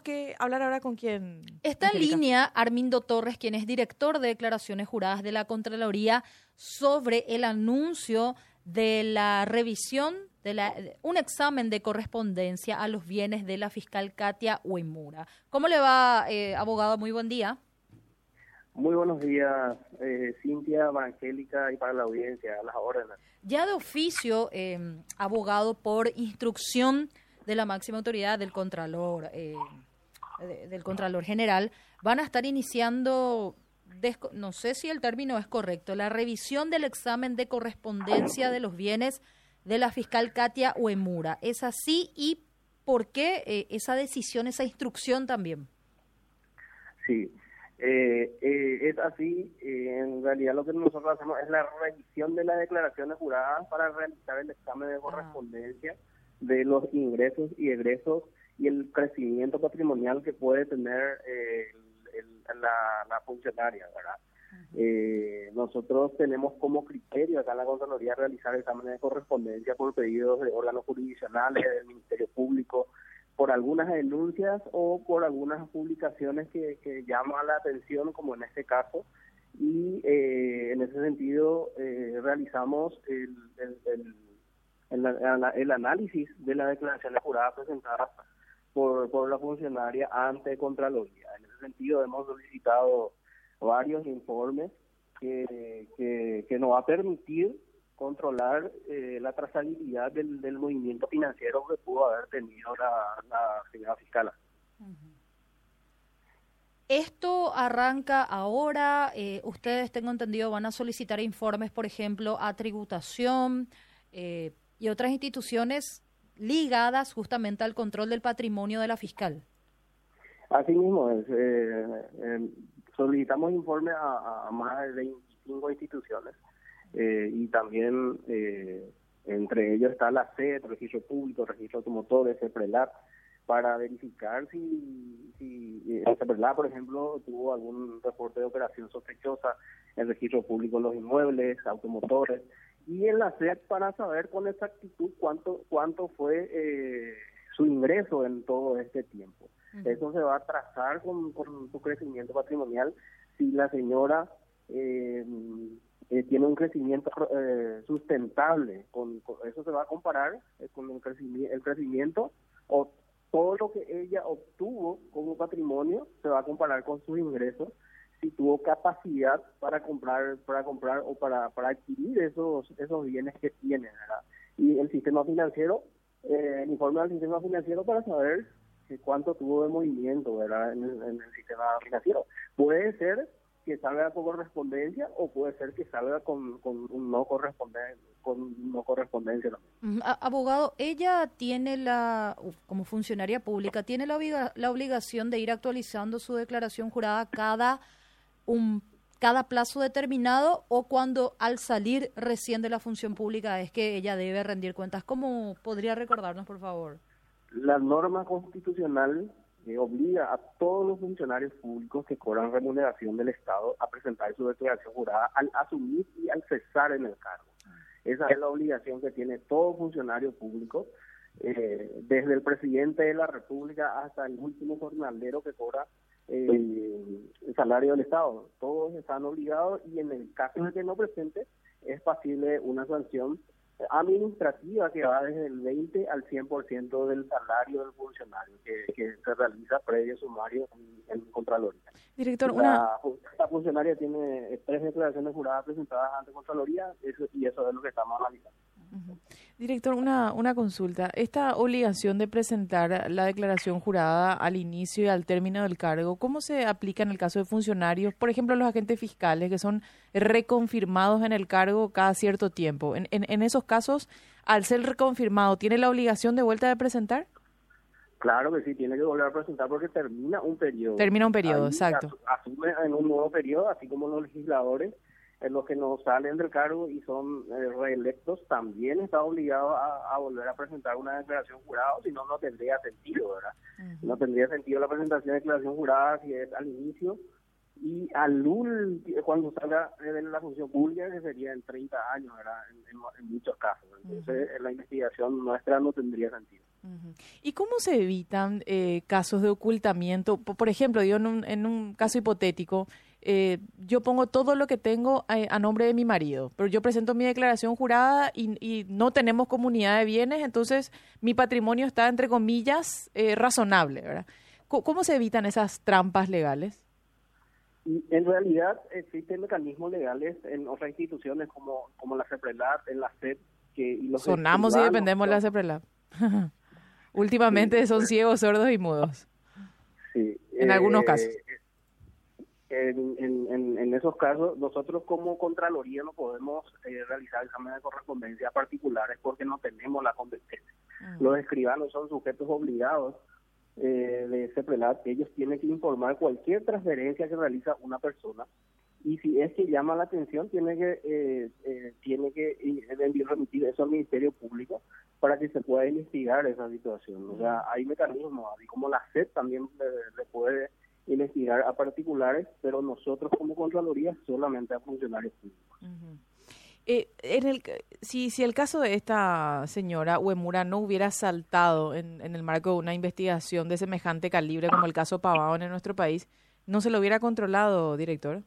que hablar ahora con quién. Está en línea Armindo Torres, quien es director de declaraciones juradas de la Contraloría sobre el anuncio de la revisión de la, un examen de correspondencia a los bienes de la fiscal Katia Uemura. ¿Cómo le va, eh, abogado? Muy buen día. Muy buenos días, eh, Cintia, Evangélica y para la audiencia, a las órdenes. Ya de oficio, eh, abogado, por instrucción de la máxima autoridad del Contralor, eh, del Contralor General, van a estar iniciando, no sé si el término es correcto, la revisión del examen de correspondencia de los bienes de la fiscal Katia Uemura. ¿Es así? ¿Y por qué eh, esa decisión, esa instrucción también? Sí, eh, es así. en realidad lo que nosotros hacemos es la revisión de las declaraciones juradas para realizar el examen de ah. correspondencia de los ingresos y egresos y el crecimiento patrimonial que puede tener eh, la, funcionaria, ¿verdad? Eh, nosotros tenemos como criterio acá en la Contraloría realizar exámenes de correspondencia por pedidos de órganos jurisdiccionales, del Ministerio Público, por algunas denuncias o por algunas publicaciones que, que llaman la atención, como en este caso, y eh, en ese sentido realizamos el el, análisis de las declaraciones juradas presentadas por, por la funcionaria ante Contraloría. En ese sentido, hemos solicitado varios informes que, que, nos va a permitir controlar eh, la trazabilidad del, del, movimiento financiero que pudo haber tenido la, la señora fiscal. Esto arranca ahora, eh, ustedes tengo entendido van a solicitar informes, por ejemplo, a tributación, eh, y otras instituciones ligadas justamente al control del patrimonio de la fiscal. Así mismo, eh, eh, solicitamos informes a, más de 25 instituciones eh, y también entre ellos está la SED, Registro Público, Registro Automotores, CEPRELAT, para verificar si, si el CEPRELAT, por ejemplo, tuvo algún reporte de operación sospechosa, el Registro Público los inmuebles, automotores, y en la SEC para saber con exactitud cuánto cuánto fue eh, su ingreso en todo este tiempo. Eso se va a trazar con, su crecimiento patrimonial si la señora eh, eh, tiene un crecimiento sustentable. Con, eso se va a comparar con el crecimiento, el crecimiento o todo lo que ella obtuvo como patrimonio se va a comparar con sus ingresos si tuvo capacidad para comprar para comprar o para, para adquirir esos esos bienes que tiene y el sistema financiero eh, el informe del sistema financiero para saber cuánto tuvo de movimiento ¿verdad? En, el, sistema financiero. Puede ser que salga con correspondencia o puede ser que salga con, con un no correspondencia con no correspondencia Abogado, ella tiene la, como funcionaria pública, tiene la, la obligación de ir actualizando su declaración jurada cada un cada plazo determinado o cuando al salir recién de la función pública es que ella debe rendir cuentas. ¿Cómo podría recordarnos, por favor? La norma constitucional eh, obliga a todos los funcionarios públicos que cobran remuneración del Estado a presentar su declaración jurada al asumir y al cesar en el cargo. Esa es la obligación que tiene todo funcionario público, eh, desde el presidente de la República hasta el último jornalero que cobra eh, el salario del Estado. Todos están obligados y en el caso de que no presente es posible una sanción administrativa que va desde el 20 al 100% del salario del funcionario que, se realiza previo sumario en, en Contraloría. Director, una... Esta funcionaria tiene tres declaraciones juradas presentadas ante Contraloría y eso es lo que estamos analizando. Director, una, una consulta. Esta obligación de presentar la declaración jurada al inicio y al término del cargo, ¿cómo se aplica en el caso de funcionarios, por ejemplo, los agentes fiscales que son reconfirmados en el cargo cada cierto tiempo? En, en, esos casos, al ser reconfirmado, ¿tiene la obligación de vuelta de presentar? Claro que sí, tiene que volver a presentar porque termina un periodo. Termina un periodo, exacto. Asume en un nuevo periodo, así como los legisladores los que no salen del cargo y son eh, reelectos también está obligado a, volver a presentar una declaración jurada, si no, no tendría sentido, ¿verdad? No tendría sentido la presentación de declaración jurada si es al inicio y al último, cuando salga de la función pública, que sería en 30 años, ¿verdad? En, muchos casos. Entonces, la investigación nuestra no tendría sentido. ¿Y cómo se evitan eh, casos de ocultamiento? Por ejemplo, yo en un, en un caso hipotético, eh, yo pongo todo lo que tengo a, nombre de mi marido, pero yo presento mi declaración jurada y, no tenemos comunidad de bienes, entonces mi patrimonio está, entre comillas, eh, razonable, ¿verdad? ¿Cómo, se evitan esas trampas legales? En realidad existen mecanismos legales en otras instituciones como, como la CEPRELAT, en la SEP, que los Sonamos y dependemos de la CEPRELAT. Últimamente son ciegos, sordos y mudos. Sí. En algunos casos. Eh, en, en, esos casos, nosotros como Contraloría no podemos eh, realizar exámenes de correspondencia particulares porque no tenemos la competencia. Mm. Los escribanos son sujetos obligados eh, de ese prelat. Ellos tienen que informar cualquier transferencia que realiza una persona y si es que llama la atención tiene que eh, eh, tiene que remitir eso al Ministerio Público para que se pueda investigar esa situación o sea hay mecanismos así como la SED también le, puede investigar a particulares pero nosotros como Contraloría solamente a funcionarios públicos eh, en el, si, si el caso de esta señora Uemura no hubiera saltado en, en el marco de una investigación de semejante calibre como el caso Pavón en nuestro país, ¿no se lo hubiera controlado, director?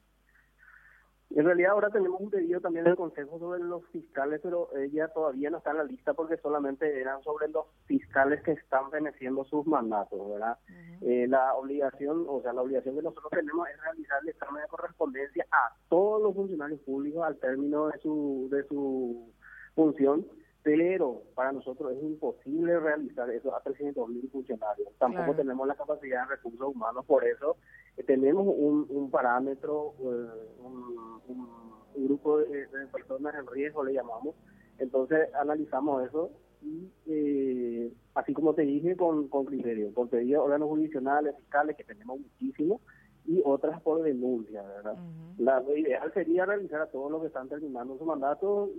En realidad ahora tenemos un pedido también del Consejo sobre los fiscales, pero ella todavía no está en la lista porque solamente eran sobre los fiscales que están veneciendo sus mandatos, ¿verdad? Eh, la obligación, o sea, la obligación que nosotros tenemos es realizar el examen de correspondencia a todos los funcionarios públicos al término de su, de su función, pero para nosotros es imposible realizar eso a 300.000 funcionarios. Tampoco tenemos la capacidad de recursos humanos, por eso tenemos un, un parámetro, eh, un, grupo de, personas en riesgo, le llamamos. Entonces analizamos eso y, eh, así como te dije, con, con criterio, con pedido de órganos jurisdiccionales, fiscales, que tenemos muchísimos, y otras por denuncia, ¿verdad? La, lo ideal sería realizar a todos los que están terminando su mandato,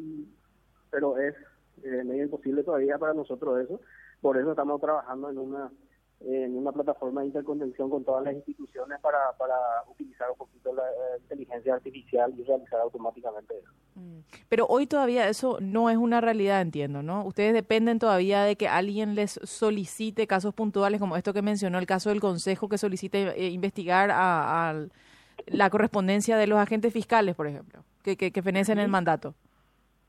pero es eh, medio imposible todavía para nosotros eso. Por eso estamos trabajando en una en una plataforma de interconexión con todas las instituciones para, para utilizar un poquito la eh, inteligencia artificial y realizar automáticamente eso. Mm. Pero hoy todavía eso no es una realidad, entiendo, ¿no? Ustedes dependen todavía de que alguien les solicite casos puntuales como esto que mencionó, el caso del Consejo que solicite eh, investigar a, la correspondencia de los agentes fiscales, por ejemplo, que, que, que fenecen el mandato.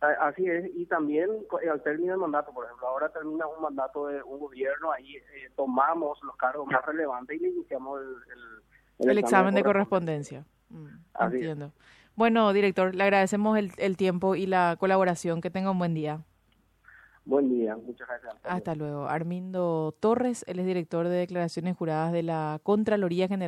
Así es, y también eh, al término del mandato, por ejemplo, ahora termina un mandato de un gobierno, ahí eh, tomamos los cargos más relevantes y le iniciamos el, el, examen, de correspondencia. Mm, entiendo. Bueno, director, le agradecemos el, el tiempo y la colaboración. Que tenga un buen día. Buen día, muchas gracias. Hasta luego. Armindo Torres, él es director de declaraciones juradas de la Contraloría General.